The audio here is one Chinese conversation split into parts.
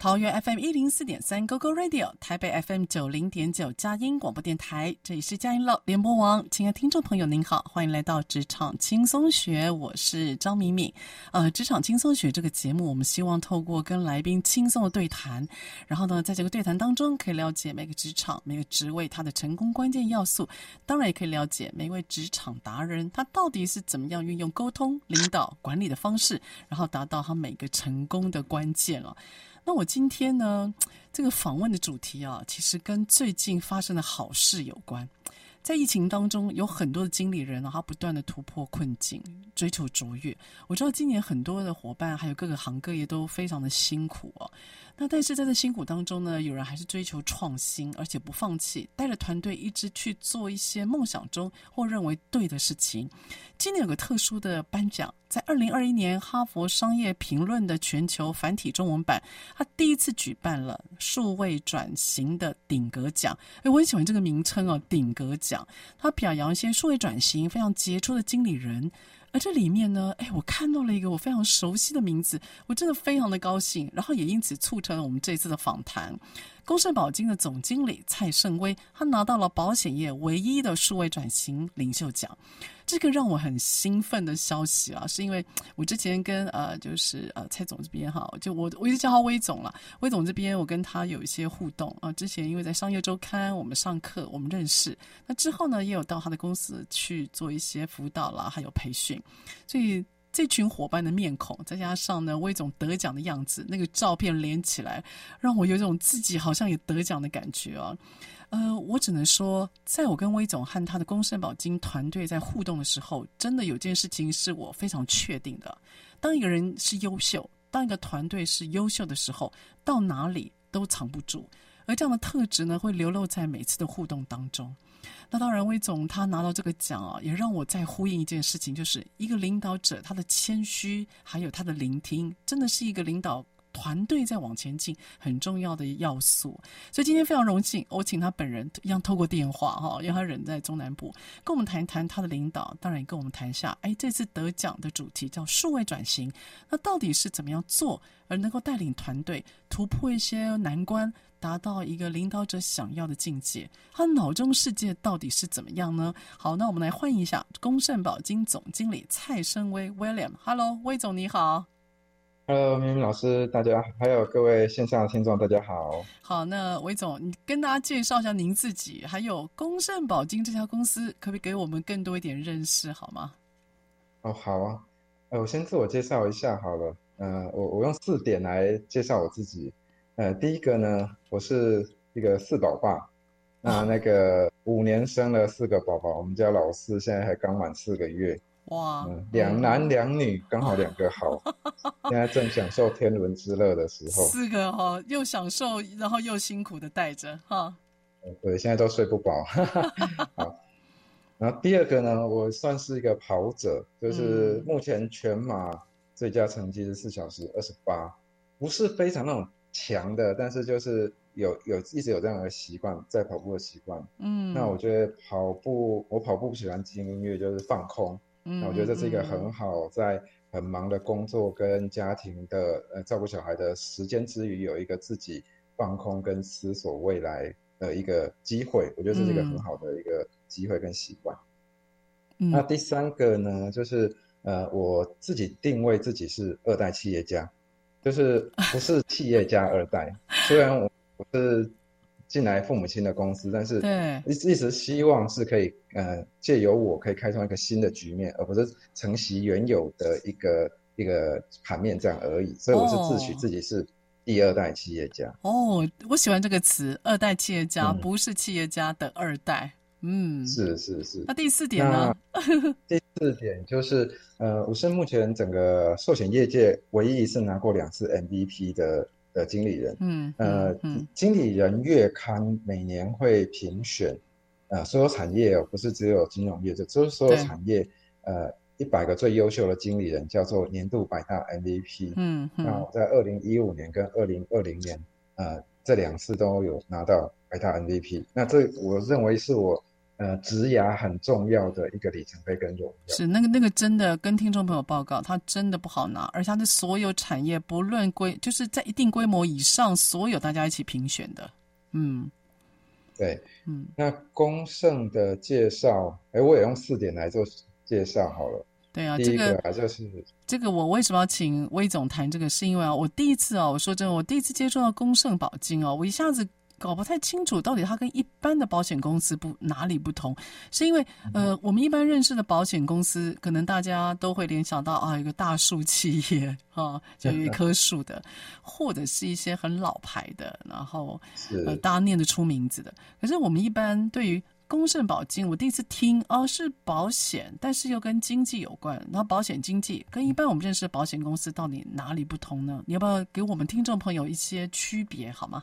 桃园 FM 一零四点三 GoGo Radio，台北 FM 九零点九佳音广播电台，这里是佳音乐联播网。亲爱的听众朋友，您好，欢迎来到职场轻松学，我是张敏敏。呃，职场轻松学这个节目，我们希望透过跟来宾轻松的对谈，然后呢，在这个对谈当中，可以了解每个职场、每个职位它的成功关键要素，当然也可以了解每位职场达人他到底是怎么样运用沟通、领导、管理的方式，然后达到他每个成功的关键了。那我今天呢，这个访问的主题啊，其实跟最近发生的好事有关。在疫情当中，有很多的经理人啊，他不断的突破困境，追求卓越。我知道今年很多的伙伴，还有各个行各业都非常的辛苦哦。那但是在这辛苦当中呢，有人还是追求创新，而且不放弃，带着团队一直去做一些梦想中或认为对的事情。今年有个特殊的颁奖，在二零二一年哈佛商业评论的全球繁体中文版，他第一次举办了数位转型的顶格奖。哎，我很喜欢这个名称哦，顶格奖。他表扬一些数位转型非常杰出的经理人。而这里面呢，哎，我看到了一个我非常熟悉的名字，我真的非常的高兴，然后也因此促成了我们这次的访谈。公圣保金的总经理蔡胜威，他拿到了保险业唯一的数位转型领袖奖，这个让我很兴奋的消息啊，是因为我之前跟呃，就是呃蔡总这边哈，就我我一直叫他魏总了，魏总这边我跟他有一些互动啊，之前因为在商业周刊我们上课我们认识，那之后呢也有到他的公司去做一些辅导啦，还有培训，所以。这群伙伴的面孔，再加上呢，威总得奖的样子，那个照片连起来，让我有一种自己好像也得奖的感觉啊。呃，我只能说，在我跟威总和他的公圣保金团队在互动的时候，真的有件事情是我非常确定的：当一个人是优秀，当一个团队是优秀的时候，到哪里都藏不住。而这样的特质呢，会流露在每次的互动当中。那当然，魏总他拿到这个奖啊，也让我再呼应一件事情，就是一个领导者他的谦虚，还有他的聆听，真的是一个领导团队在往前进很重要的要素。所以今天非常荣幸，我请他本人一样透过电话哈，因为他人在中南部，跟我们谈一谈他的领导，当然也跟我们谈一下，哎，这次得奖的主题叫数位转型，那到底是怎么样做，而能够带领团队突破一些难关？达到一个领导者想要的境界，他脑中世界到底是怎么样呢？好，那我们来欢迎一下公圣保金总经理蔡胜威 William。Hello，威总你好。Hello，明明老师，大家好，还有各位线上的听众，大家好。好，那威总，你跟大家介绍一下您自己，还有公圣保金这家公司，可不可以给我们更多一点认识，好吗？哦，好啊。呃，我先自我介绍一下好了。嗯、呃，我我用四点来介绍我自己。呃，第一个呢，我是一个四宝爸，那那个五年生了四个宝宝，我们家老四现在还刚满四个月，哇，嗯，两男两女，刚好两个好，现在正享受天伦之乐的时候，四个哈、哦，又享受，然后又辛苦的带着哈，对，现在都睡不饱，好，然后第二个呢，我算是一个跑者，就是目前全马最佳成绩是四小时二十八，不是非常那种。强的，但是就是有有一直有这样的习惯，在跑步的习惯。嗯，那我觉得跑步，我跑步不喜欢听音乐，就是放空。嗯，那我觉得这是一个很好，在很忙的工作跟家庭的呃照顾小孩的时间之余，有一个自己放空跟思索未来的一个机会。我觉得这是一个很好的一个机会跟习惯。嗯，那第三个呢，就是呃，我自己定位自己是二代企业家。就是不是企业家二代，虽然我我是进来父母亲的公司，但是一一直希望是可以呃借由我可以开创一个新的局面，而不是承袭原有的一个一个盘面这样而已。所以我是自诩自己是第二代企业家。哦，我喜欢这个词“二代企业家”，嗯、不是企业家的二代。嗯，是是是。那第四点呢？第四点就是，呃，我是目前整个寿险业界唯一一次拿过两次 MVP 的的经理人。嗯，呃，嗯、经理人月刊每年会评选，呃，所有产业哦，不是只有金融业，就是所有产业，呃，一百个最优秀的经理人叫做年度百大 MVP。嗯，嗯那我在二零一五年跟二零二零年，呃，这两次都有拿到百大 MVP。那这我认为是我。呃，植牙很重要的一个里程碑跟荣耀是那个那个真的跟听众朋友报告，它真的不好拿，而且它的所有产业不论规，就是在一定规模以上，所有大家一起评选的。嗯，对，嗯，那公盛的介绍，哎，我也用四点来做介绍好了。对啊，这个就是这个，我为什么要请魏总谈这个？是因为啊，我第一次啊，我说真的，我第一次接触到公盛保金啊，我一下子。搞不太清楚到底它跟一般的保险公司不哪里不同，是因为呃，我们一般认识的保险公司，可能大家都会联想到啊，一个大树企业啊，就有一棵树的，或者是一些很老牌的，然后呃，大家念得出名字的。可是我们一般对于公盛保金，我第一次听哦，是保险，但是又跟经济有关。然后保险经济跟一般我们认识的保险公司到底哪里不同呢？你要不要给我们听众朋友一些区别好吗？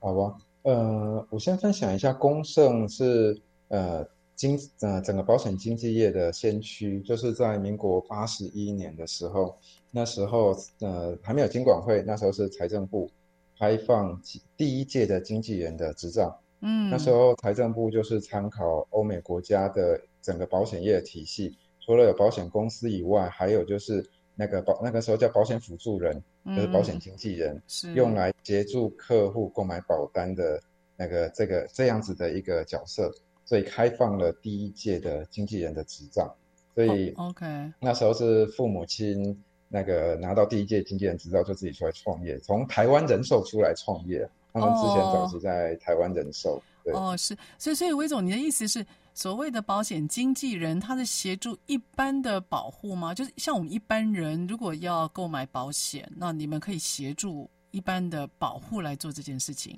好吧，呃，我先分享一下，公盛是呃经呃整个保险经纪业的先驱，就是在民国八十一年的时候，那时候呃还没有金管会，那时候是财政部开放第一届的经纪人的执照，嗯，那时候财政部就是参考欧美国家的整个保险业体系，除了有保险公司以外，还有就是。那个保那个时候叫保险辅助人，就是保险经纪人，嗯、是用来协助客户购买保单的那个这个这样子的一个角色，所以开放了第一届的经纪人的执照。所以，OK，那时候是父母亲那个拿到第一届经纪人执照就自己出来创业，从台湾人寿出来创业。他们之前早期在台湾人寿。Oh. 对哦，是，所以所以威总，你的意思是？所谓的保险经纪人，他是协助一般的保护吗？就是像我们一般人，如果要购买保险，那你们可以协助一般的保护来做这件事情。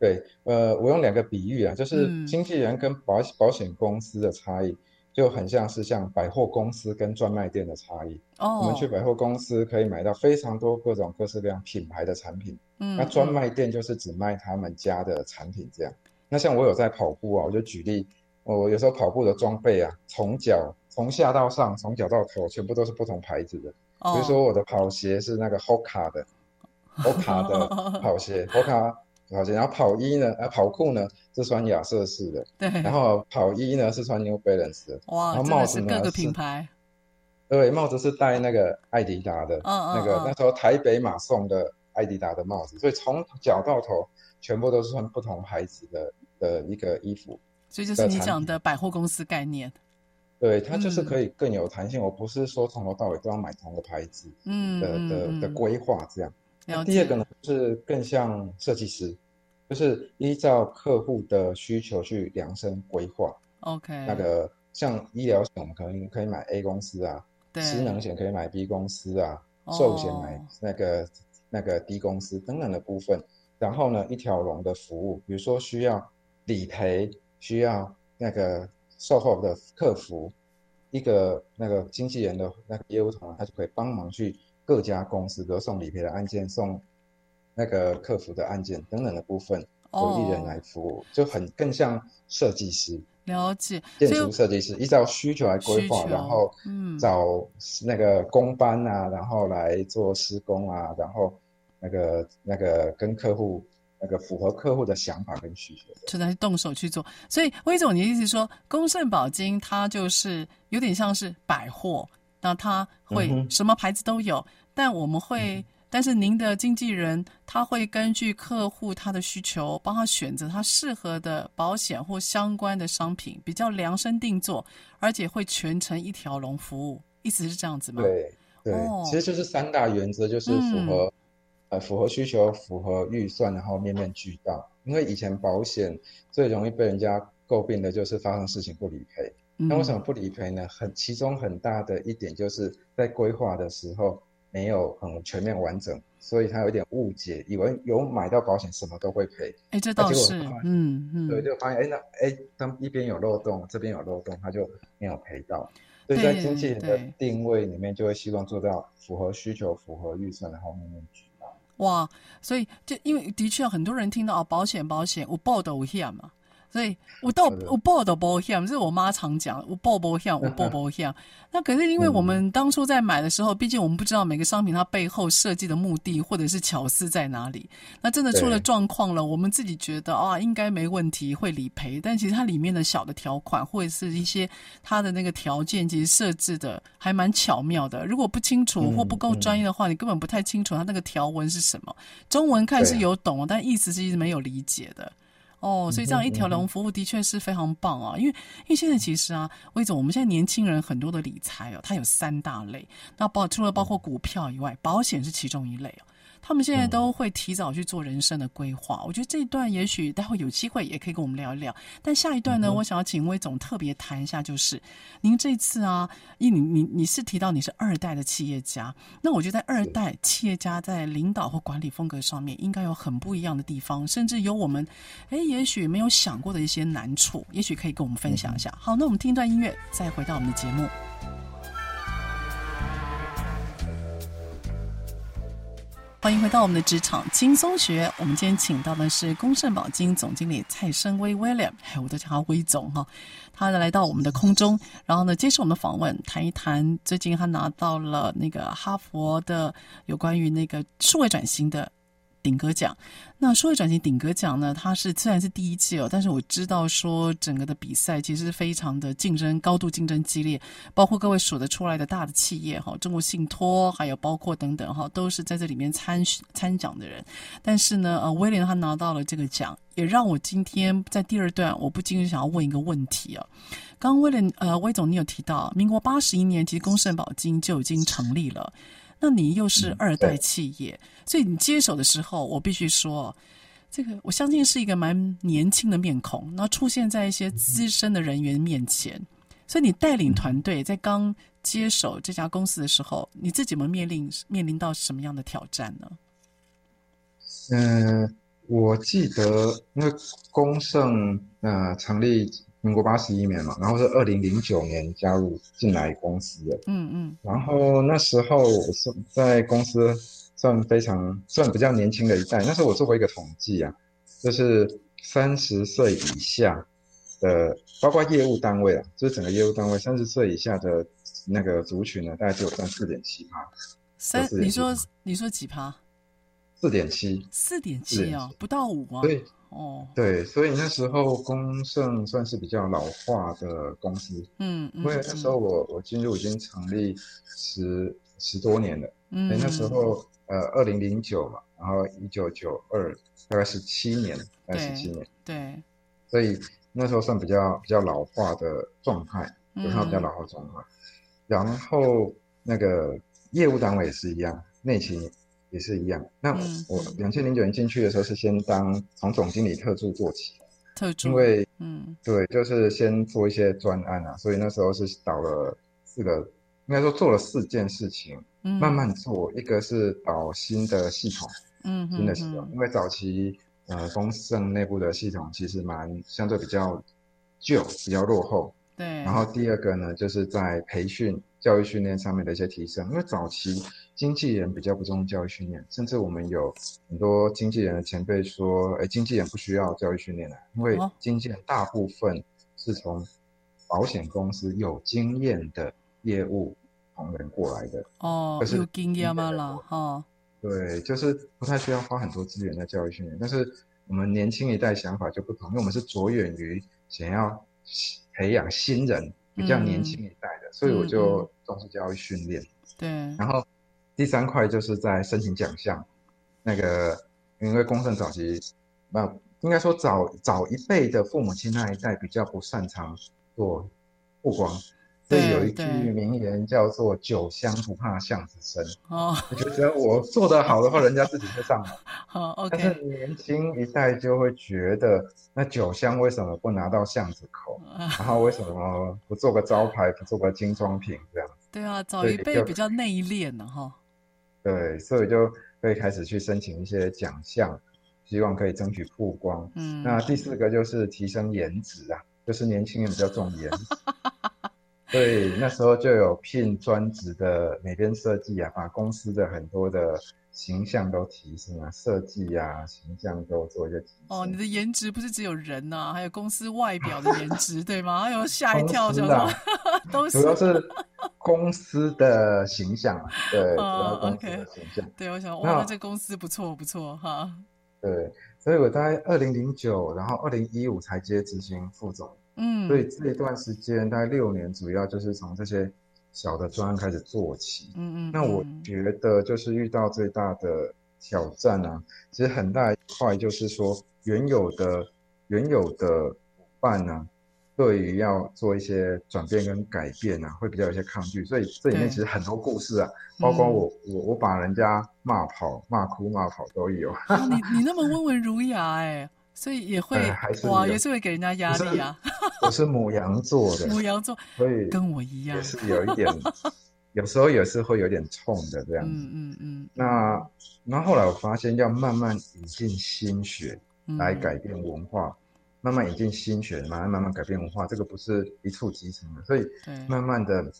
对，呃，我用两个比喻啊，就是经纪人跟保保险公司的差异，就很像是像百货公司跟专卖店的差异。哦，我们去百货公司可以买到非常多各种各式各样品牌的产品，嗯，那专卖店就是只卖他们家的产品这样。那像我有在跑步啊，我就举例。我有时候跑步的装备啊，从脚从下到上，从脚到头，全部都是不同牌子的。比如说我的跑鞋是那个 Hoka 的，Hoka 的跑鞋，Hoka 然后跑衣呢，呃，跑裤呢是穿亚瑟士的，对。然后跑衣呢是穿 New Balance 的。哇，然后帽子呢是各个品牌。对，帽子是戴那个艾迪达的，嗯那个那时候台北马送的艾迪达的帽子，所以从脚到头全部都是穿不同牌子的的一个衣服。所以就是你讲的百货公司概念，对，它就是可以更有弹性。嗯、我不是说从头到尾都要买同个牌子，嗯的的的规划这样。那第二个呢，是更像设计师，就是依照客户的需求去量身规划。OK，那个像医疗险，我们可能可以买 A 公司啊，对，失能险可以买 B 公司啊，寿险买那个、哦、那个 D 公司等等的部分。然后呢，一条龙的服务，比如说需要理赔。需要那个售后的客服，一个那个经纪人的那个业务团，他就可以帮忙去各家公司，比如送理赔的案件、送那个客服的案件等等的部分，由一人来服务，哦、就很更像设计师。了解，建筑设计师依照需求来规划，然后嗯，找那个工班啊，然后来做施工啊，然后那个那个跟客户。那个符合客户的想法跟需求，就在动手去做。所以威总，你的意思说，公盛保金它就是有点像是百货，那它会什么牌子都有，嗯、但我们会，嗯、但是您的经纪人他会根据客户他的需求，帮他选择他适合的保险或相关的商品，比较量身定做，而且会全程一条龙服务，意思是这样子吗？对对，哦、其实就是三大原则，就是符合、嗯。呃，符合需求，符合预算，然后面面俱到。因为以前保险最容易被人家诟病的就是发生事情不理赔。那、嗯、为什么不理赔呢？很其中很大的一点就是在规划的时候，没有很全面完整，所以他有点误解，以为有买到保险什么都会赔。哎，这倒是，嗯嗯，对，就发现哎那哎，当一边有漏洞，这边有漏洞，他就没有赔到。所以在经纪人的定位里面，就会希望做到符合需求、符合预算的后面那句。哇，所以就因为的确很多人听到啊，保险保险，我报的我险嘛。所以我到我报的保险，这是我妈常讲，我报保险，我报保险。那可是因为我们当初在买的时候，毕竟我们不知道每个商品它背后设计的目的或者是巧思在哪里。那真的出了状况了，我们自己觉得啊，应该没问题，会理赔。但其实它里面的小的条款或者是一些它的那个条件，其实设置的还蛮巧妙的。如果不清楚或不够专业的话，你根本不太清楚它那个条文是什么。中文看是有懂，但意思是一直没有理解的。哦，所以这样一条龙服务的确是非常棒啊！因为因为现在其实啊，魏总，我们现在年轻人很多的理财哦，它有三大类，那包除了包括股票以外，保险是其中一类哦。他们现在都会提早去做人生的规划，嗯、我觉得这一段也许待会有机会也可以跟我们聊一聊。但下一段呢，嗯、我想要请魏总特别谈一下，就是您这次啊，你你你是提到你是二代的企业家，那我觉得在二代企业家在领导或管理风格上面应该有很不一样的地方，甚至有我们哎也许没有想过的一些难处，也许可以跟我们分享一下。嗯、好，那我们听一段音乐，再回到我们的节目。欢迎回到我们的职场轻松学。我们今天请到的是公盛保金总经理蔡生威 William，哎我都叫他威总哈。他来到我们的空中，然后呢接受我们的访问，谈一谈最近他拿到了那个哈佛的有关于那个数位转型的。顶格奖，那数位转型顶格奖呢？它是虽然是第一届哦，但是我知道说整个的比赛其实是非常的竞争，高度竞争激烈，包括各位数得出来的大的企业哈，中国信托，还有包括等等哈，都是在这里面参参奖的人。但是呢，呃，威廉他拿到了这个奖，也让我今天在第二段，我不禁想要问一个问题啊。刚刚威廉呃，威总你有提到，民国八十一年其实公圣保金就已经成立了。那你又是二代企业，嗯、所以你接手的时候，我必须说，这个我相信是一个蛮年轻的面孔，然后出现在一些资深的人员面前，所以你带领团队在刚接手这家公司的时候，你自己们面临面临到什么样的挑战呢？嗯，我记得那公盛呃成立。民国八十一年嘛，然后是二零零九年加入进来公司的，嗯嗯，然后那时候我是在公司算非常算比较年轻的一代，那时候我做过一个统计啊，就是三十岁以下的，包括业务单位啊，就是整个业务单位三十岁以下的那个族群呢，大概只有占四点七趴。三，你说你说几趴？四点七。四点七啊，不到五啊。对。哦，对，所以那时候公盛算是比较老化的公司，嗯，嗯，因为那时候我我进入已经成立十十多年了，嗯，那时候呃二零零九嘛，然后一九九二大概十七年，大概十七年，对，所以那时候算比较比较老化的状态，有它比较老化状态，嗯，然后那个业务单位也是一样，内勤。也是一样。那我两千零九年进去的时候是先当从总经理特助做起，特助，因为嗯，对，就是先做一些专案啊，所以那时候是导了四个，应该说做了四件事情，嗯，慢慢做。一个是导新的系统，嗯，新的系统，因为早期呃公盛内部的系统其实蛮相对比较旧，比较落后，对。然后第二个呢，就是在培训。教育训练上面的一些提升，因为早期经纪人比较不重教育训练，甚至我们有很多经纪人的前辈说，哎，经纪人不需要教育训练的，因为经纪人大部分是从保险公司有经验的业务同仁过来的。哦，可是有经验吗？了哈。对，就是不太需要花很多资源在教育训练，但是我们年轻一代想法就不同，因为我们是着眼于想要培养新人。比较年轻一代的，嗯、所以我就重视教育训练。对、嗯，然后第三块就是在申请奖项，那个因为公正早期，那应该说早早一辈的父母亲那一代比较不擅长做曝光。所以有一句名言叫做“酒香不怕巷子深”。哦，我觉得我做得好的话，人家自己会上来。好，OK。但是年轻一代就会觉得，那酒香为什么不拿到巷子口？然后为什么不做个招牌，不做个精装品这样？对啊，早一辈比较内敛呢哈。对，所以就会开始去申请一些奖项，希望可以争取曝光。嗯，那第四个就是提升颜值啊，就是年轻人比较重颜值。对，那时候就有聘专职的美编设计啊，把公司的很多的形象都提升啊，设计啊，形象都做一些提升。哦，你的颜值不是只有人呐、啊，还有公司外表的颜值，对吗？哎呦 吓一跳，什么，都是主要是公司的形象，对，主要公司的形象。对，我想，哇，那这公司不错不错哈。对，所以我大概二零零九，然后二零一五才接执行副总。嗯，所以这一段时间大概六年，主要就是从这些小的专案开始做起。嗯嗯，那我觉得就是遇到最大的挑战啊，其实很大一块就是说原有的原有的伙伴呢、啊，对于要做一些转变跟改变啊，会比较有些抗拒。所以这里面其实很多故事啊，包括我我我把人家骂跑、骂哭、骂跑都有。啊、你你那么温文儒雅哎、欸。所以也会、呃、哇，也是会给人家压力啊。我是母羊座的，母羊座，所以跟我一样，也是有一点，有时候也是会有点冲的这样子。嗯嗯嗯。那那后来我发现，要慢慢引进心血来改变文化，嗯、慢慢引进心血，慢慢慢慢改变文化，这个不是一触即成的。所以慢慢的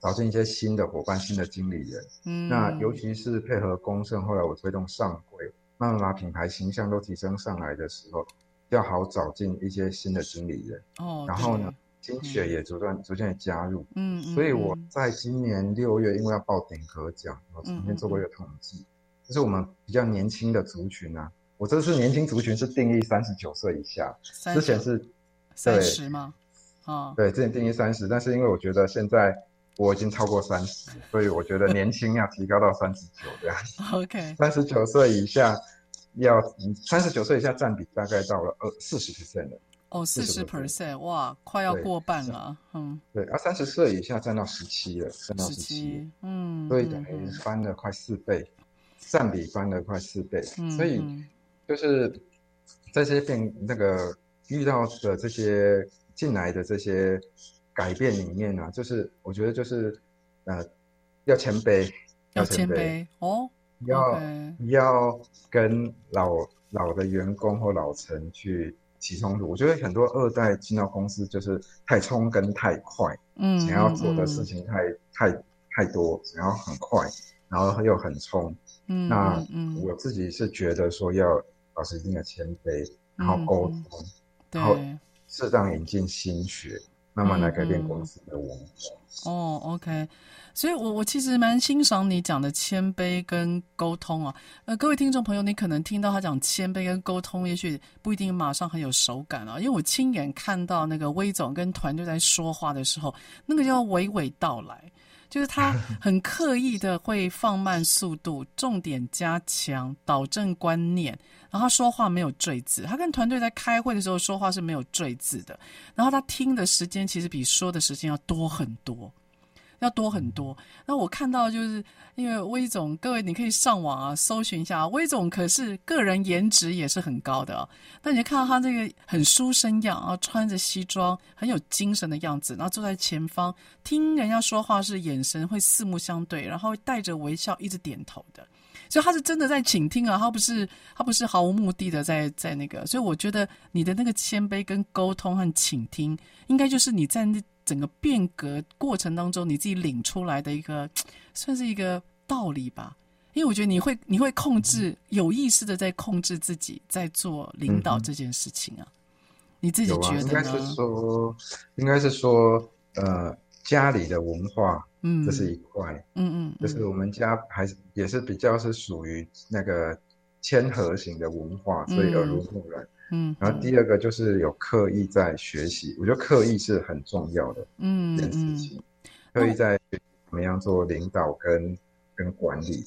找进一些新的伙伴、新的经理人。嗯。那尤其是配合公盛，后来我推动上柜。慢慢把品牌形象都提升上来的时候，要好找进一些新的经理人。哦，然后呢，心血也逐渐、嗯、逐渐的加入。嗯，嗯，所以我在今年六月，因为要报顶格奖，我曾经做过一个统计，嗯、就是我们比较年轻的族群啊，我这次年轻族群是定义三十九岁以下，之前是三十吗？啊、哦，对，之前定义三十，但是因为我觉得现在。我已经超过三十，所以我觉得年轻要提高到三十九这样。OK，三十九岁以下要三十九岁以下占比大概到了二四十 percent 了。哦，四十 percent，哇，快要过半了。嗯，对，而三十岁以下占到十七了，占到十七，嗯，所以等于翻了快四倍，占比翻了快四倍。嗯，所以就是在这些变那个遇到的这些进来的这些。改变里面呢、啊，就是我觉得就是，呃，要谦卑，要谦卑哦，要.要跟老老的员工或老陈去起冲突。我觉得很多二代进到公司就是太冲跟太快，嗯，想要做的事情太、嗯、太太多，想要很快，然后又很冲。嗯，那我自己是觉得说要保持一定的谦卑，然后沟通，嗯、然后适当引进新血。慢慢来改变公司的文化。嗯、哦，OK，所以，我我其实蛮欣赏你讲的谦卑跟沟通啊。呃，各位听众朋友，你可能听到他讲谦卑跟沟通，也许不一定马上很有手感啊。因为我亲眼看到那个威总跟团队在说话的时候，那个叫娓娓道来。就是他很刻意的会放慢速度，重点加强，导正观念，然后他说话没有坠字。他跟团队在开会的时候说话是没有坠字的，然后他听的时间其实比说的时间要多很多。要多很多。那我看到就是因为威总，各位你可以上网啊搜寻一下，威总可是个人颜值也是很高的哦。那你就看到他这个很书生样啊，穿着西装，很有精神的样子，然后坐在前方听人家说话是眼神会四目相对，然后带着微笑一直点头的。所以他是真的在倾听啊，他不是他不是毫无目的的在在那个。所以我觉得你的那个谦卑跟沟通和倾听，应该就是你在那。整个变革过程当中，你自己领出来的一个，算是一个道理吧。因为我觉得你会，你会控制，嗯、有意识的在控制自己，在做领导这件事情啊。嗯、你自己觉得呢？应该是说，应该是说，呃，家里的文化，嗯，这是一块，嗯嗯，就是我们家还是也是比较是属于那个谦和型的文化，所以耳濡目染。嗯，然后第二个就是有刻意在学习，我觉得刻意是很重要的，嗯，这件事情，刻意在学怎么样做领导跟跟管理。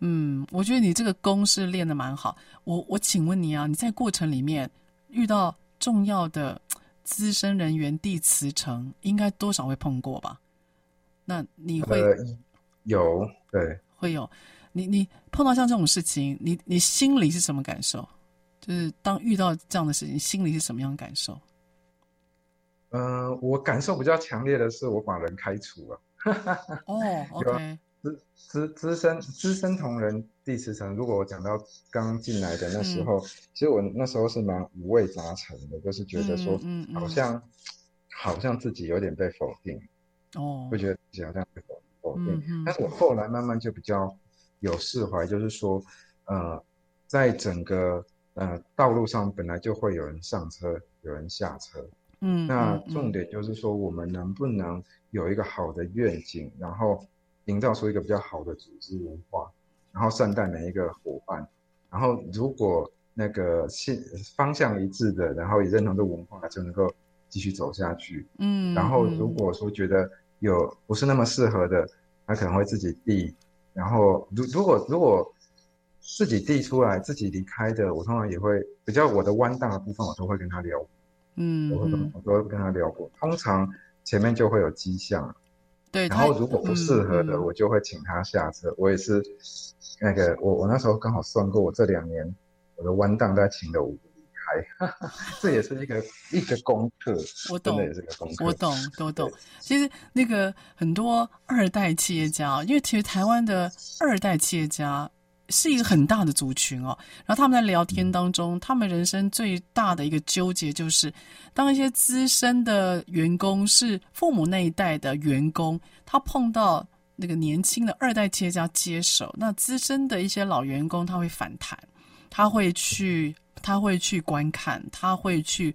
嗯，我觉得你这个功是练的蛮好。我我请问你啊，你在过程里面遇到重要的资深人员递辞呈，应该多少会碰过吧？那你会、呃、有对会有你你碰到像这种事情，你你心里是什么感受？就是当遇到这样的事情，心里是什么样的感受？嗯、呃，我感受比较强烈的是，我把人开除了。哦，OK，资资资深资深同仁第十层，如果我讲到刚进来的那时候，嗯、其实我那时候是蛮五味杂陈的，就是觉得说，嗯嗯嗯、好像好像自己有点被否定，哦，会觉得自己好像被否否定。但是我后来慢慢就比较有释怀，就是说，呃，在整个呃道路上本来就会有人上车，有人下车，嗯，那重点就是说，我们能不能有一个好的愿景，然后。营造出一个比较好的组织文化，然后善待每一个伙伴，然后如果那个信方向一致的，然后也认同这文化，就能够继续走下去。嗯，然后如果说觉得有不是那么适合的，他可能会自己递。然后如如果如果自己递出来，自己离开的，我通常也会比较我的弯道的部分，我都会跟他聊。嗯，我会我都会跟他聊过，通常前面就会有迹象。对，然后如果不适合的，嗯、我就会请他下车。嗯、我也是，那个我我那时候刚好算过，我这两年我的弯道在请了五个离开，这也是一个一个功课。我懂，真的也是个功课。我懂，都懂。其实那个很多二代企业家，因为其实台湾的二代企业家。是一个很大的族群哦，然后他们在聊天当中，他们人生最大的一个纠结就是，当一些资深的员工是父母那一代的员工，他碰到那个年轻的二代企业家接手，那资深的一些老员工他会反弹，他会去，他会去观看，他会去，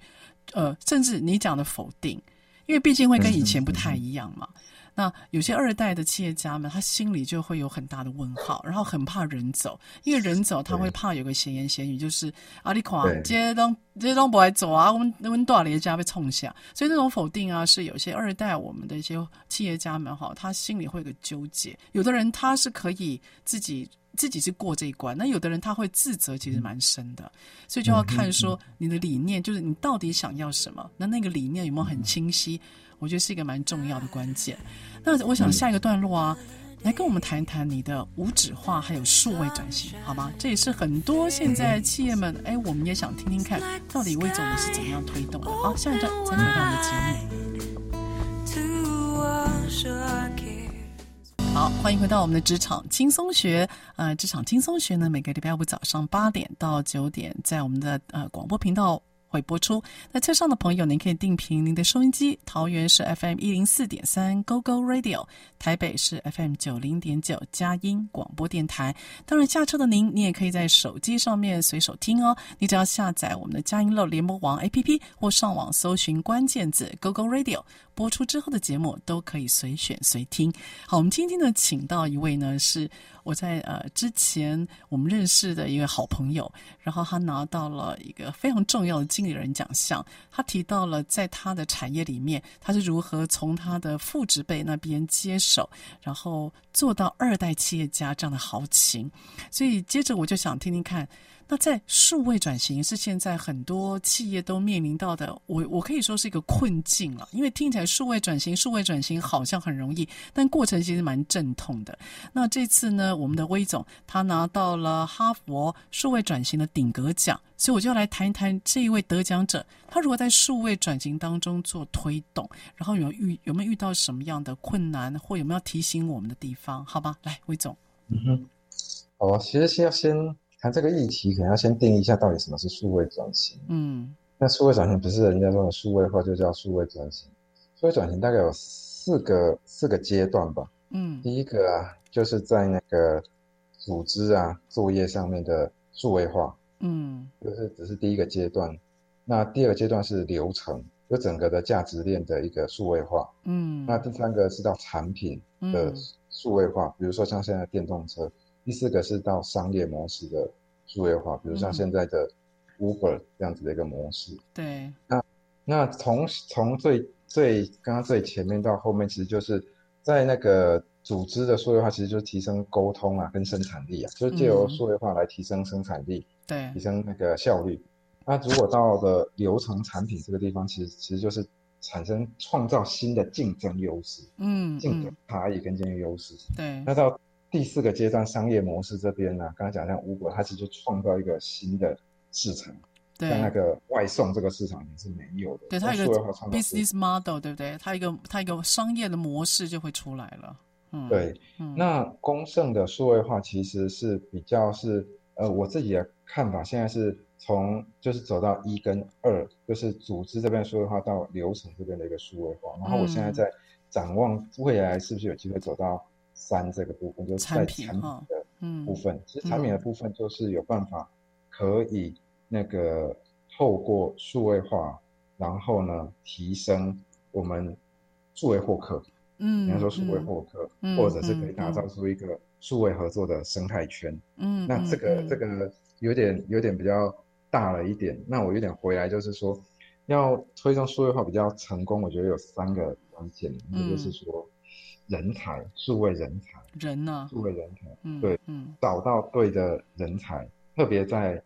呃，甚至你讲的否定，因为毕竟会跟以前不太一样嘛。那有些二代的企业家们，他心里就会有很大的问号，然后很怕人走，因为人走他会怕有个闲言闲语，就是阿里垮，这些东这些东不爱走啊，我们我们多少年家被冲下，所以那种否定啊，是有些二代我们的一些企业家们哈，他心里会有个纠结。有的人他是可以自己自己去过这一关，那有的人他会自责，其实蛮深的，所以就要看说你的理念，就是你到底想要什么，那那个理念有没有很清晰？我觉得是一个蛮重要的关键。那我想下一个段落啊，嗯、来跟我们谈一谈你的无纸化还有数位转型，好吗？这也是很多现在企业们，哎，我们也想听听看，到底魏总你是怎么样推动的？好，下一段再回到我们的节目。好，欢迎回到我们的职场轻松学。呃，职场轻松学呢，每个礼拜五早上八点到九点，在我们的呃广播频道。会播出。那车上的朋友，您可以定频您的收音机。桃园是 FM 一零四点三 Go Go Radio，台北是 FM 九零点九佳音广播电台。当然，下车的您，你也可以在手机上面随手听哦。你只要下载我们的佳音乐联播网 APP，或上网搜寻关键字 Go Go Radio，播出之后的节目都可以随选随听。好，我们今天呢，请到一位呢是。我在呃之前我们认识的一个好朋友，然后他拿到了一个非常重要的经理人奖项。他提到了在他的产业里面，他是如何从他的父职辈那边接手，然后做到二代企业家这样的豪情。所以接着我就想听听看。那在数位转型是现在很多企业都面临到的，我我可以说是一个困境了，因为听起来数位转型、数位转型好像很容易，但过程其实蛮阵痛的。那这次呢，我们的威总他拿到了哈佛数位转型的顶格奖，所以我就要来谈一谈这一位得奖者，他如何在数位转型当中做推动，然后有遇有没有遇到什么样的困难，或有没有提醒我们的地方？好吧，来，威总。嗯哼，好，其实先要先。看这个议题，可能要先定义一下到底什么是数位转型。嗯，那数位转型不是人家说的数位化就叫数位转型。数位转型大概有四个四个阶段吧。嗯，第一个啊，就是在那个组织啊作业上面的数位化。嗯，就是只是第一个阶段。那第二个阶段是流程，就整个的价值链的一个数位化。嗯，那第三个是到产品的数位化，嗯、比如说像现在电动车。第四个是到商业模式的数位化，比如像现在的 Uber 这样子的一个模式。嗯、对，那那从从最最刚刚最前面到后面，其实就是在那个组织的数位化，其实就是提升沟通啊，跟生产力啊，就是借由数位化来提升生产力，对、嗯，提升那个效率。那如果到了流程产品这个地方，其实其实就是产生创造新的竞争优势，嗯，竞争差异跟竞争优势。对，那到。第四个阶段，商业模式这边呢，刚才讲像 Uber，它其实就创造一个新的市场，对像那个外送这个市场也是没有的。对，它有一个 business model，对不对？它一个它一个商业的模式就会出来了。嗯，对，嗯、那公盛的数位化其实是比较是呃我自己的看法，现在是从就是走到一跟二，就是组织这边数位化到流程这边的一个数位化，然后我现在在展望未来是不是有机会走到三这个部分，就是在产品的部分，其实产品的部分就是有办法可以那个透过数位化，然后呢提升我们数位获客。嗯，比方说数位获客，嗯、或者是可以打造出一个数位合作的生态圈。嗯，那这个、嗯、这个有点有点比较大了一点。那我有点回来，就是说要推动数位化比较成功，我觉得有三个关键，一、嗯、个就是说人才，数位人才，人呢、啊，数位人才，嗯、对，嗯，找到对的人才，特别在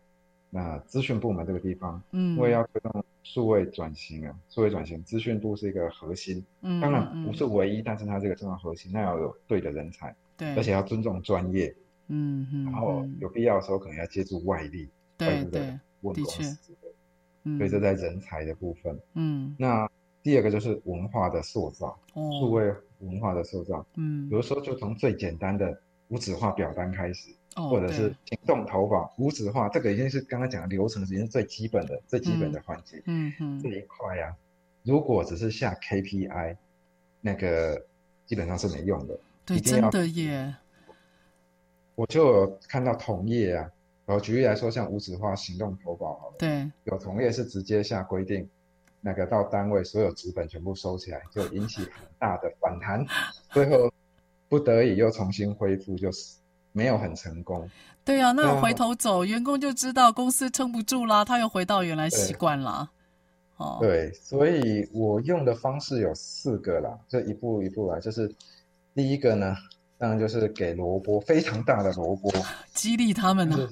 那资讯部门这个地方，嗯，因为要推动。数位转型啊，数位转型，资讯部是一个核心，嗯，当然不是唯一，嗯、但是它这个重要核心，那要有对的人才，对，而且要尊重专业，嗯嗯，然后有必要的时候可能要借助外力，对对，的确，嗯，所以这在人才的部分，嗯，那第二个就是文化的塑造，哦，数位文化的塑造，嗯，比如说就从最简单的无纸化表单开始。或者是行动投保、无纸化，这个已经是刚刚讲的流程，已经是最基本的、最基本的环节。嗯哼，这一块呀、啊，如果只是下 KPI，那个基本上是没用的。对，真的耶。我就有看到同业啊，然后举例来说，像无纸化行动投保好了，对，有同业是直接下规定，那个到单位所有纸本全部收起来，就引起很大的反弹，最后不得已又重新恢复，就是。没有很成功，对啊，那回头走，员工就知道公司撑不住啦，他又回到原来习惯啦。哦，对，所以我用的方式有四个啦，就一步一步来。就是第一个呢，当然就是给萝卜，非常大的萝卜，激励他们呢、啊。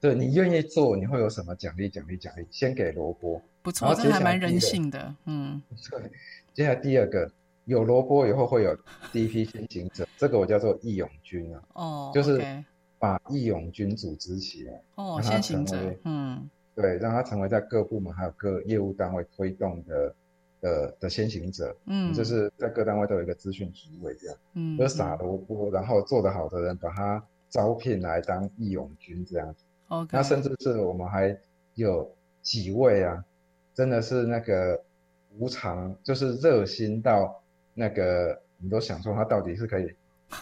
对，你愿意做，你会有什么奖励？奖励奖励，先给萝卜，不错，这还蛮人性的。嗯，对。接下来第二个。有萝卜以后会有第一批先行者，这个我叫做义勇军啊，哦，就是把义勇军组织起来，哦，先行者，嗯，对，让他成为在各部门还有各业务单位推动的的的先行者，嗯，就是在各单位都有一个资讯职位这样，嗯，就撒萝卜，然后做得好的人把他招聘来当义勇军这样子，OK，那甚至是我们还有几位啊，真的是那个无偿，就是热心到。那个，你都想说他到底是可以，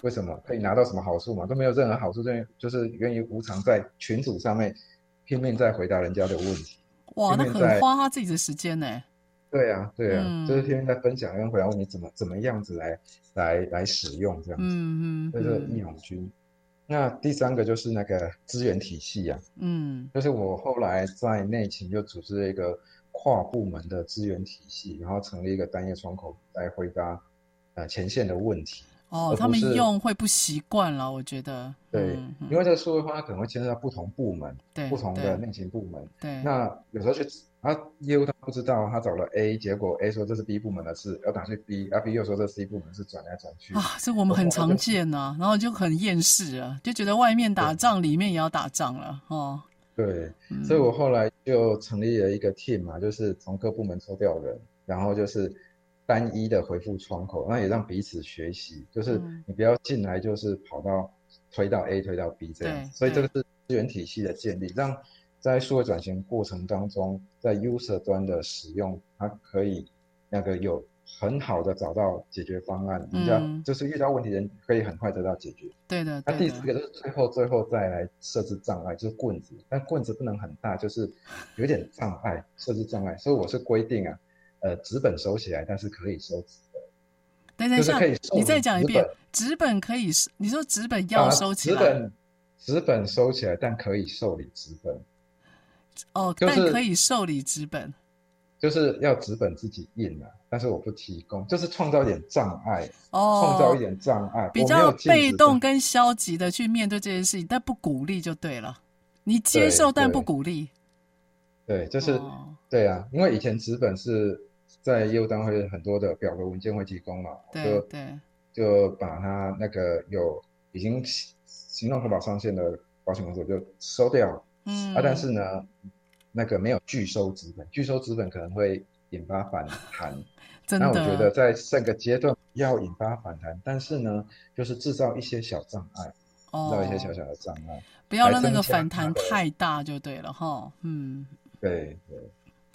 为什么可以拿到什么好处嘛？都没有任何好处，就就是愿意无偿在群组上面拼命在回答人家的问题。哇，那很花他自己的时间呢。对啊，对啊，嗯、就是天天在分享跟回答问题怎么怎么样子来来来使用这样子。嗯嗯。这是义勇军。那第三个就是那个资源体系啊。嗯。就是我后来在内勤就组织了一个跨部门的资源体系，然后成立一个单页窗口来回答。呃，前线的问题哦，他们用会不习惯了，我觉得。对，嗯、因为这个数位化它可能会牵涉到不同部门，对，不同的内勤部门。对，那有时候去他，业务他不知道，他找了 A，结果 A 说这是 B 部门的事，要打去 B，啊 B 又说这 C 部门是转来转去啊，这我们很常见呐、啊，然后就很厌世啊，就觉得外面打仗，里面也要打仗了哦。对，所以我后来就成立了一个 team 嘛，就是从各部门抽调人，然后就是。单一的回复窗口，那也让彼此学习，就是你不要进来就是跑到推到 A 推到 B 这样，所以这个是资源体系的建立，让在数位转型过程当中，在 user 端的使用，它可以那个有很好的找到解决方案，人家就是遇到问题人可以很快得到解决。对的。那第四个就是最后最后再来设置障碍，就是棍子，但棍子不能很大，就是有点障碍，设置障碍，所以我是规定啊。呃，纸本收起来，但是可以收纸本。等等一下，你再讲一遍，纸本可以收。你说纸本要收起来，纸本纸本收起来，但可以受理纸本。哦，但可以受理纸本，就是要纸本自己印啊，但是我不提供，就是创造一点障碍哦，创造一点障碍，比较被动跟消极的去面对这件事情，但不鼓励就对了。你接受但不鼓励，对，就是对啊，因为以前纸本是。在业务单位很多的表格文件会提供嘛，对就对，就把它那个有已经行动投保上线的保险公司就收掉，嗯啊，但是呢，那个没有拒收资本，拒收资本可能会引发反弹，真。那我觉得在这个阶段要引发反弹，但是呢，就是制造一些小障碍，制造一些小小的障碍，不要让那个反弹太大就对了哈。嗯，对对，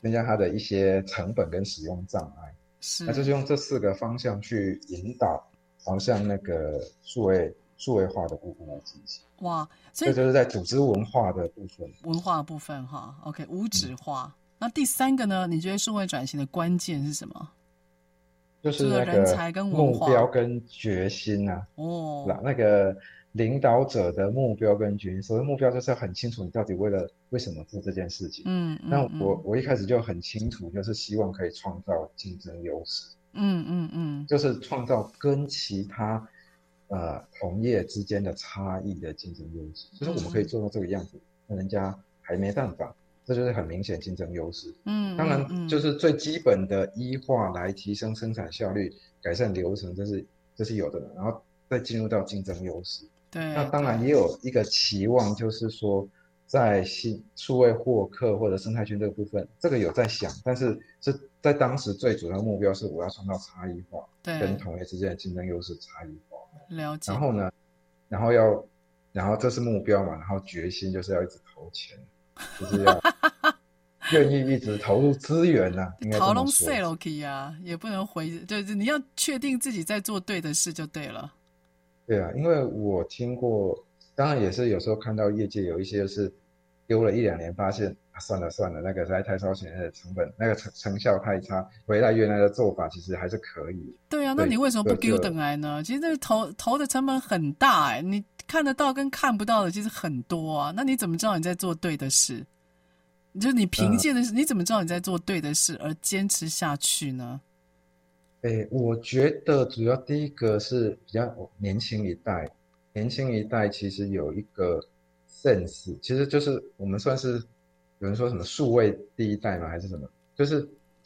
增加它的一些成本跟使用障碍。是，那就是用这四个方向去引导，朝向那个数位数位化的部分来进行。哇，这就是在组织文化的部分。文化部分哈，OK，无纸化。嗯那第三个呢？你觉得数位转型的关键是什么？就是那个人才跟目标跟决心啊。哦，那那个领导者的目标跟决心，所谓目标就是很清楚你到底为了为什么做这件事情。嗯，那我我一开始就很清楚，就是希望可以创造竞争优势。嗯嗯嗯，就是创造跟其他呃同业之间的差异的竞争优势。就是我们可以做到这个样子，那人家还没办法。这就是很明显竞争优势。嗯，当然就是最基本的医化来提升生产效率、改善流程，这是这是有的。然后再进入到竞争优势。对，那当然也有一个期望，就是说在新数位获客或者生态圈这个部分，这个有在想，但是是在当时最主要的目标是我要创造差异化，对，跟同业之间的竞争优势差异化。了解。然后呢，然后要，然后这是目标嘛，然后决心就是要一直投钱。就是要愿意一直投入资源呐、啊，逃龙 sell key 啊，也不能回，就是你要确定自己在做对的事就对了。对啊，因为我听过，当然也是有时候看到业界有一些是丢了一两年，发现啊算了算了，那个实在太烧钱，的成本那个成成效太差，回来原来的做法其实还是可以。对啊，那你为什么不丢等来呢？其实那个投投的成本很大哎、欸，你。看得到跟看不到的其实很多啊，那你怎么知道你在做对的事？就是你凭借的，呃、你怎么知道你在做对的事而坚持下去呢？诶，我觉得主要第一个是比较年轻一代，年轻一代其实有一个 sense，其实就是我们算是有人说什么数位第一代嘛？还是什么？就是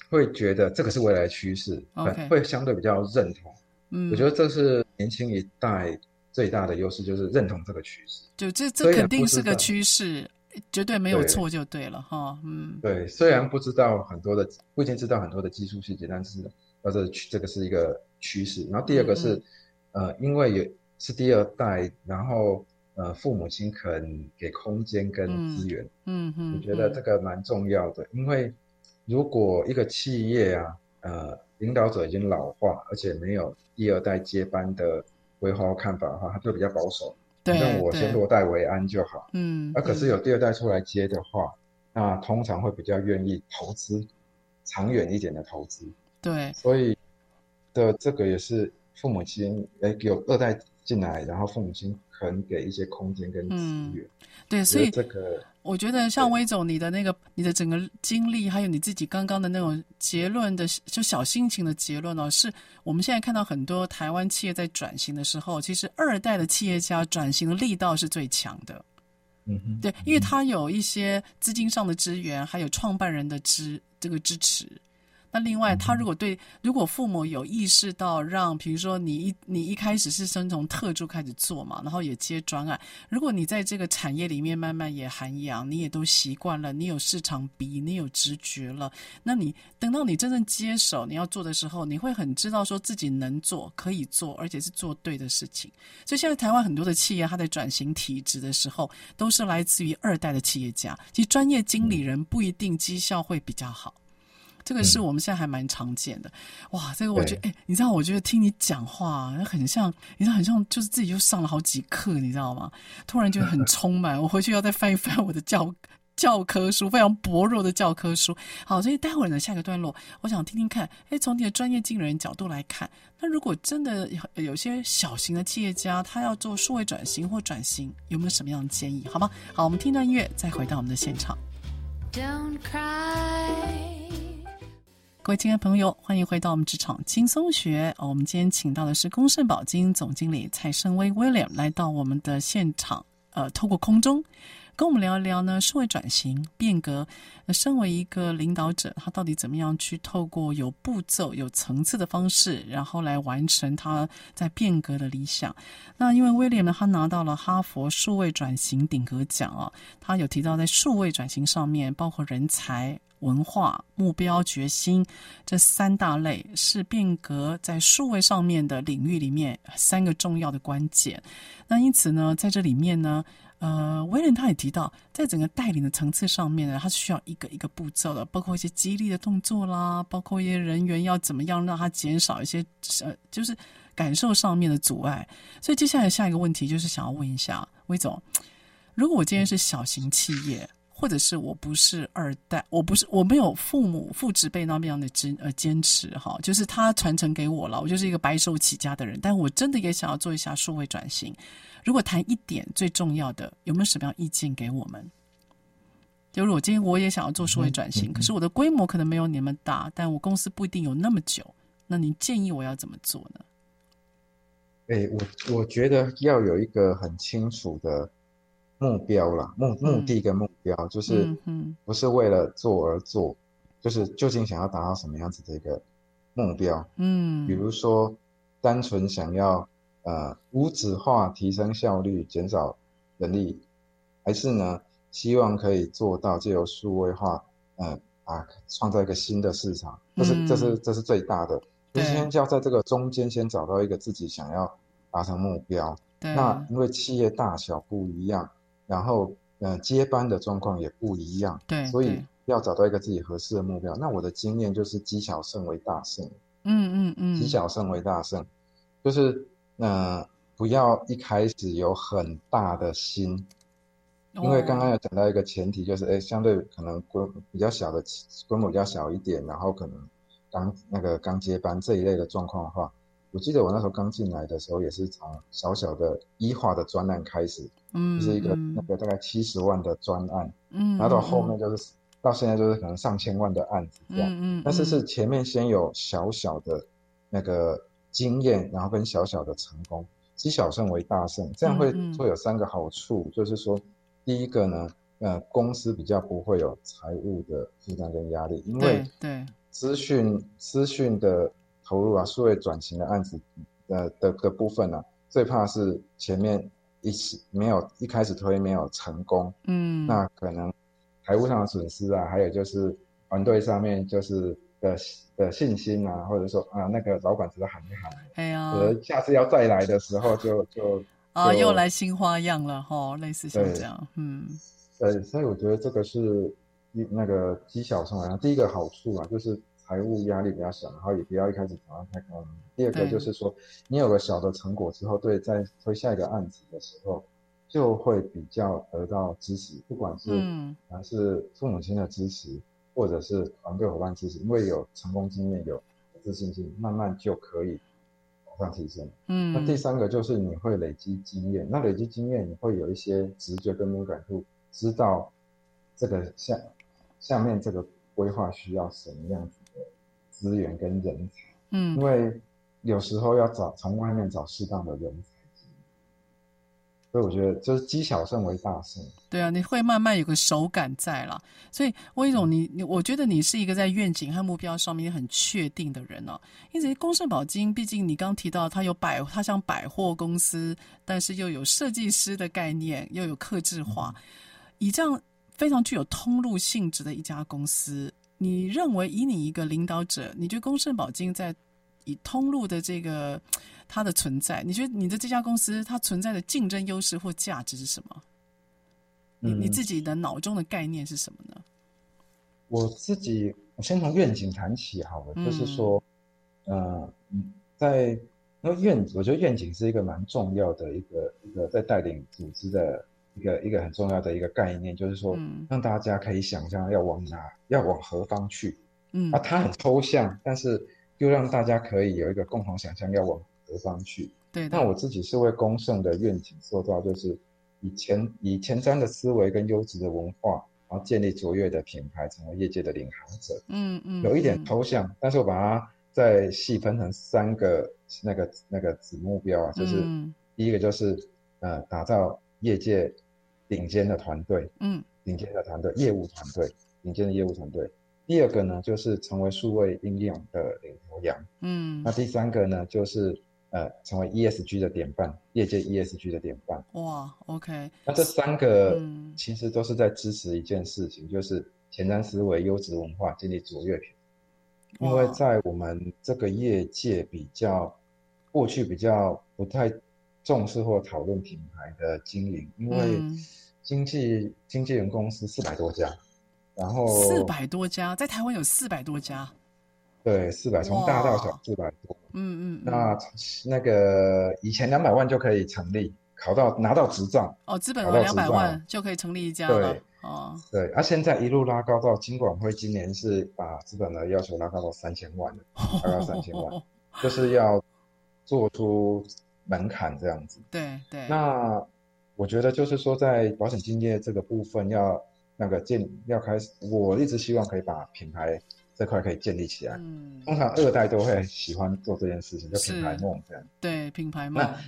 会觉得这个是未来趋势.会相对比较认同。嗯，我觉得这是年轻一代。最大的优势就是认同这个趋势，就这这肯定是个趋势，绝对没有错就对了哈。嗯，对，虽然不知道很多的，不一定知道很多的技术细节，但是呃，这这个是一个趋势。然后第二个是，嗯嗯呃，因为也是第二代，然后呃，父母亲肯给空间跟资源，嗯嗯，我觉得这个蛮重要的，因为如果一个企业啊，呃，领导者已经老化，而且没有第二代接班的。规划看法的话，他就比较保守，反正我先落袋为安就好。嗯，那可是有第二代出来接的话，嗯、那通常会比较愿意投资长远一点的投资。对，所以的这个也是父母亲哎，有二代进来，然后父母亲肯给一些空间跟资源。嗯、对，所以这个。我觉得像威总，你的那个、你的整个经历，还有你自己刚刚的那种结论的，就小心情的结论哦，是我们现在看到很多台湾企业在转型的时候，其实二代的企业家转型的力道是最强的。嗯哼，对，因为他有一些资金上的支援，还有创办人的支这个支持。那另外，他如果对，如果父母有意识到让，比如说你一你一开始是先从特助开始做嘛，然后也接专案，如果你在这个产业里面慢慢也涵养，你也都习惯了，你有市场鼻，你有直觉了，那你等到你真正接手你要做的时候，你会很知道说自己能做，可以做，而且是做对的事情。所以现在台湾很多的企业，它在转型体制的时候，都是来自于二代的企业家，其实专业经理人不一定绩效会比较好。这个是我们现在还蛮常见的，嗯、哇！这个我觉得，哎对，你知道，我觉得听你讲话，很像，你知道，很像，就是自己又上了好几课，你知道吗？突然觉得很充满。我回去要再翻一翻我的教教科书，非常薄弱的教科书。好，所以待会儿呢，下一个段落，我想听听看，哎，从你的专业经理人角度来看，那如果真的有有些小型的企业家，他要做数位转型或转型，有没有什么样的建议？好吗？好，我们听段音乐，再回到我们的现场。Don't cry. 各位亲爱朋友，欢迎回到我们职场轻松学。我们今天请到的是公圣保金总经理蔡盛威 William 来到我们的现场，呃，透过空中。跟我们聊一聊呢，数位转型变革。那身为一个领导者，他到底怎么样去透过有步骤、有层次的方式，然后来完成他在变革的理想？那因为威廉呢，他拿到了哈佛数位转型顶格奖啊，他有提到在数位转型上面，包括人才。文化目标决心这三大类是变革在数位上面的领域里面三个重要的关键。那因此呢，在这里面呢，呃，威廉他也提到，在整个带领的层次上面呢，他是需要一个一个步骤的，包括一些激励的动作啦，包括一些人员要怎么样让他减少一些呃，就是感受上面的阻碍。所以接下来下一个问题就是想要问一下魏总，如果我今天是小型企业。或者是我不是二代，我不是我没有父母父执辈那么样的坚呃坚持哈，就是他传承给我了，我就是一个白手起家的人，但我真的也想要做一下数位转型。如果谈一点最重要的，有没有什么样意见给我们？就是我今天我也想要做数位转型，可是我的规模可能没有你们大，但我公司不一定有那么久，那你建议我要怎么做呢？哎，我我觉得要有一个很清楚的。目标啦，目目的跟目标、嗯、就是，不是为了做而做，嗯、就是究竟想要达到什么样子的一个目标。嗯，比如说，单纯想要呃无纸化提升效率，减少人力，还是呢希望可以做到借由数位化，呃啊创造一个新的市场，这是、嗯、这是这是最大的。就先要在这个中间先找到一个自己想要达成目标。那因为企业大小不一样。然后，呃，接班的状况也不一样，对，所以要找到一个自己合适的目标。那我的经验就是积小胜为大胜，嗯嗯嗯，积小胜为大胜，就是呃，不要一开始有很大的心，哦、因为刚刚有讲到一个前提，就是哎，相对可能规比较小的规模比较小一点，然后可能刚那个刚接班这一类的状况的话。我记得我那时候刚进来的时候，也是从小小的医化的专案开始，嗯，就是一个那个大概七十万的专案，嗯，然后到后面就是到现在就是可能上千万的案子这样，嗯嗯，但是是前面先有小小的那个经验，然后跟小小的成功，积小胜为大胜，这样会会有三个好处，就是说第一个呢，呃，公司比较不会有财务的负担跟压力，因为对。资讯资讯的。投入啊，数位转型的案子，呃的的部分呢、啊，最怕是前面一起没有一开始推没有成功，嗯，那可能财务上的损失啊，还有就是团队上面就是的的信心啊，或者说啊那个老板只是喊一喊，哎呀，下次要再来的时候就就啊又来新花样了哈，类似像这样，嗯，对，所以我觉得这个是一那个积小胜为大，第一个好处啊就是。财务压力比较小，然后也不要一开始找到太高。第二个就是说，你有个小的成果之后，对，在推下一个案子的时候，就会比较得到支持，不管是还是父母亲的支持，或者是团队伙伴支持，因为有成功经验，有自信心，慢慢就可以往上提升。嗯，那第三个就是你会累积经验，那累积经验你会有一些直觉跟敏感度，知道这个下下面这个规划需要什么样子。资源跟人才，嗯，因为有时候要找从外面找适当的人才，所以我觉得就是积小胜为大胜。对啊，你会慢慢有个手感在了。所以魏总，你你，我觉得你是一个在愿景和目标上面很确定的人哦。因为公圣保金，毕竟你刚提到它有百，它像百货公司，但是又有设计师的概念，又有克制化，嗯、以这样非常具有通路性质的一家公司。你认为以你一个领导者，你觉得公盛保金在以通路的这个它的存在，你觉得你的这家公司它存在的竞争优势或价值是什么？你你自己的脑中的概念是什么呢？我自己，我先从愿景谈起好了，就是说，呃，在那愿，我觉得愿景是一个蛮重要的一个一个在带领组织的。一个一个很重要的一个概念，就是说，让大家可以想象要往哪，要往何方去。嗯，啊，它很抽象，但是又让大家可以有一个共同想象要往何方去。对，那我自己是为公盛的愿景塑造，就是以前以前瞻的思维跟优质的文化，然后建立卓越的品牌，成为业界的领航者。嗯嗯，有一点抽象，但是我把它再细分成三个那个那个子目标啊，就是第一个就是呃，打造业界。顶尖的团队，嗯，顶尖的团队，业务团队，顶尖的业务团队。第二个呢，就是成为数位应用的领头羊，嗯，那第三个呢，就是呃，成为 ESG 的典范，业界 ESG 的典范。哇，OK，那这三个嗯其实都是在支持一件事情，就是前瞻思维、优质文化，建立卓越品。因为在我们这个业界比较过去比较不太重视或讨论品牌的经营，因为经纪经纪人公司四百多家，然后四百多家在台湾有四百多家，对，四百从大到小四百多，嗯嗯，那那个以前两百万就可以成立，考到拿到执照哦，资本额两百万就可以成立一家了。哦，对，而、啊、现在一路拉高到金管会今年是把资本额要求拉高到三千万了，拉高三千万，就是要做出门槛这样子。对对。那我觉得就是说，在保险竞业这个部分要那个建要开始，我一直希望可以把品牌这块可以建立起来。嗯。通常二代都会喜欢做这件事情，就品牌梦这样。对，品牌梦。那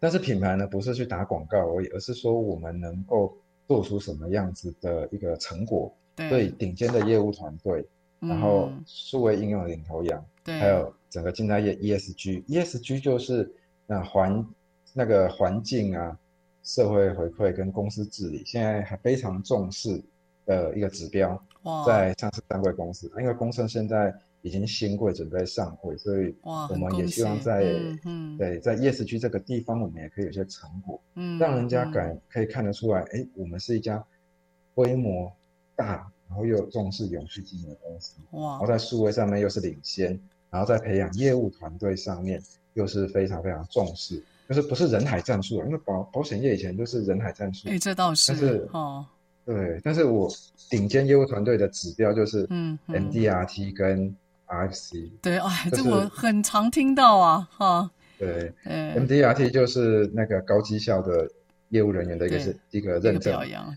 但是品牌呢，不是去打广告而已，而是说我们能够。做出什么样子的一个成果？对，顶尖的业务团队，嗯、然后数位应用的领头羊，对，还有整个竞赛业 ESG，ESG 就是那环那个环境啊，社会回馈跟公司治理，现在还非常重视的一个指标，在上市上柜公司，因为公司现在。已经新贵准备上会，所以我们也希望在对在 ESG 这个地方，我们也可以有些成果，嗯，让人家感可以看得出来，哎、嗯，我们是一家规模大，然后又重视永续经营的公司，哇，然后在数位上面又是领先，然后在培养业务团队上面又是非常非常重视，就是不是人海战术，因为保保险业以前就是人海战术，哎，这倒是，但是哦，对，但是我顶尖业务团队的指标就是嗯 MDRT 跟 RFC 对，哎，这我很常听到啊，哈。对，MDRT 就是那个高绩效的业务人员的一个是一个认证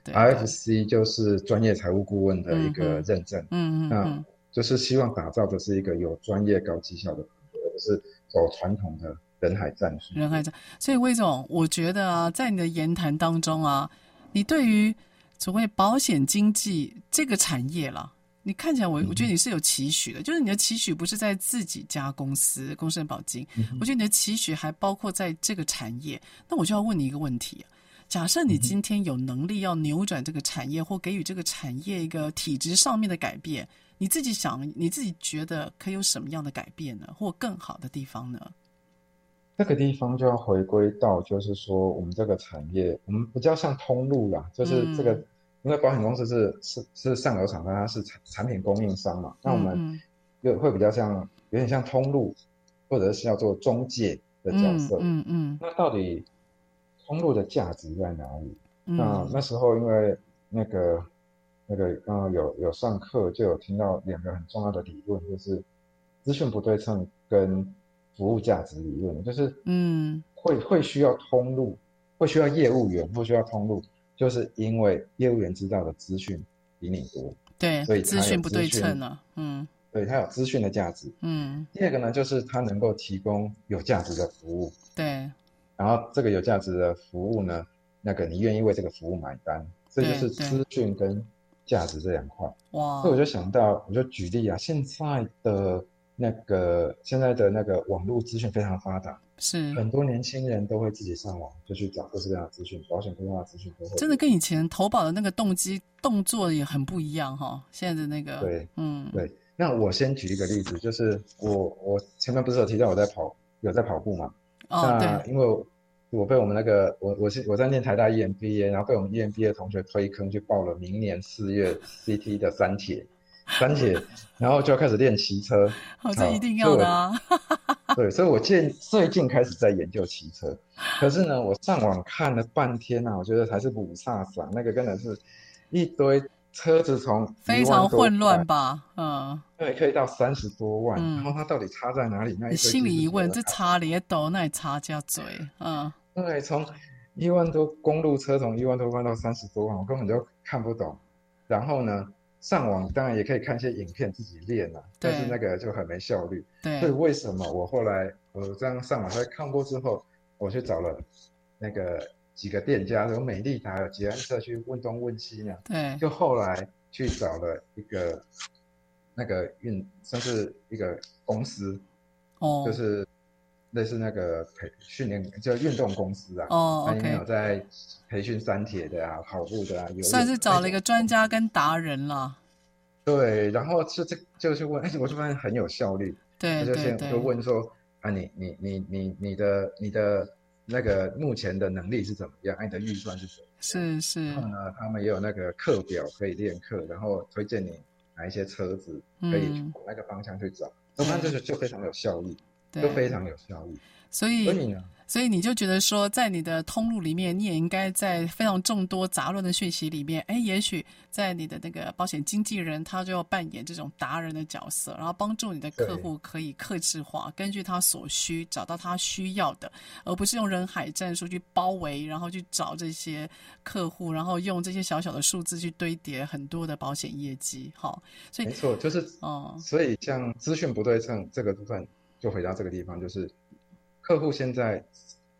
，RFC 就是专业财务顾问的一个认证。嗯嗯，那就是希望打造的是一个有专业高绩效的，而不是走传统的人海战术。人海战，所以魏总，我觉得啊，在你的言谈当中啊，你对于所谓保险经济这个产业了。你看起来我，我我觉得你是有期许的，嗯、就是你的期许不是在自己家公司公司保金，嗯、我觉得你的期许还包括在这个产业。那我就要问你一个问题：假设你今天有能力要扭转这个产业，或给予这个产业一个体制上面的改变，你自己想，你自己觉得可以有什么样的改变呢？或更好的地方呢？这个地方就要回归到，就是说我们这个产业，我们比较像通路啦，就是这个。嗯因为保险公司是是是上游厂商，它是产产品供应商嘛，那我们又会比较像有点像通路，或者是要做中介的角色。嗯嗯，嗯。那到底通路的价值在哪里？嗯、那那时候因为那个那个刚刚有有上课，就有听到两个很重要的理论，就是资讯不对称跟服务价值理论，就是嗯会会需要通路，会需要业务员，会需要通路。就是因为业务员知道的资讯比你多，对，所以资讯不对称了，嗯，对，它有资讯的价值，嗯。第二个呢，就是它能够提供有价值的服务，对。然后这个有价值的服务呢，那个你愿意为这个服务买单，这就是资讯跟价值这两块。哇。所以我就想到，我就举例啊，现在的那个现在的那个网络资讯非常发达。是很多年轻人都会自己上网，就去找各式各样的资讯，保险规划资讯都会。真的跟以前投保的那个动机动作也很不一样哈。现在的那个，对，嗯，对。那我先举一个例子，就是我我前面不是有提到我在跑，有在跑步嘛？哦，那对。因为我，被我们那个我我是我在念台大 EMBA，然后被我们 EMBA 的同学推坑去报了明年四月 CT 的三铁，三铁，然后就要开始练骑车。好，这一定要的啊。对，所以我最最近开始在研究骑车，可是呢，我上网看了半天啊，我觉得还是不差啥，那个真的是一堆车子从非常混乱吧，嗯，对，可以到三十多万，嗯，然后它到底差在哪里？那一心里一问，这差也多，那差加嘴，嗯，对，从一万多公路车从一万多万到三十多万，我根本就看不懂，然后呢？上网当然也可以看一些影片自己练啊，但是那个就很没效率。对，所以为什么我后来我这样上网在看过之后，我去找了那个几个店家，有美丽达，有捷安特，去问东问西呢。对。就后来去找了一个那个运，算是一个公司，哦，就是类似那个培训练，就运动公司啊。哦，OK。他有在培训三铁的啊，跑步的啊，有算是找了一个专家跟达人了。对，然后是这就是问，哎，我就发现很有效率。对，就先就问说，啊，你你你你你的你的那个目前的能力是怎么样？啊，你的预算是什么？是是。然后呢，他们也有那个课表可以练课，然后推荐你哪一些车子可以往那个方向去找。我看这个就非常有效率，就非常有效率。所以。所以呢？所以你就觉得说，在你的通路里面，你也应该在非常众多杂乱的讯息里面，哎，也许在你的那个保险经纪人，他就要扮演这种达人的角色，然后帮助你的客户可以克制化，根据他所需找到他需要的，而不是用人海战术去包围，然后去找这些客户，然后用这些小小的数字去堆叠很多的保险业绩。好，所以没错，就是哦，所以像资讯不对称这个部分，就回到这个地方，就是。客户现在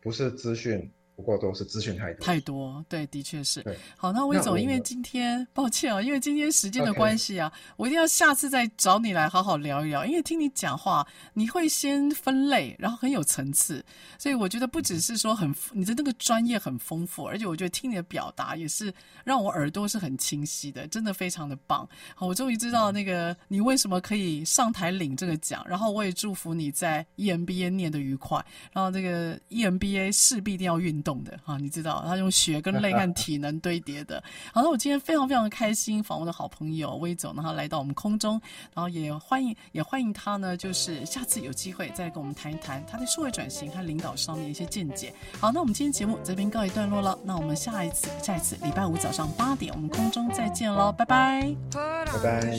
不是资讯。不过都是资讯太多，太多，对，的确是。对，好，那魏总，因为今天抱歉啊，因为今天时间的关系啊，我一定要下次再找你来好好聊一聊。因为听你讲话，你会先分类，然后很有层次，所以我觉得不只是说很你的那个专业很丰富，而且我觉得听你的表达也是让我耳朵是很清晰的，真的非常的棒。好，我终于知道那个你为什么可以上台领这个奖，然后我也祝福你在 EMBA 念得愉快，然后这个 EMBA 势必一定要运动的哈，你知道他用血跟泪和体 能堆叠的。好，那我今天非常非常的开心，访问的好朋友威总，然后来到我们空中，然后也欢迎也欢迎他呢，就是下次有机会再跟我们谈一谈他在数位转型和领导上面一些见解。好，那我们今天节目这边告一段落了，那我们下一次下一次礼拜五早上八点，我们空中再见喽，拜拜，拜拜。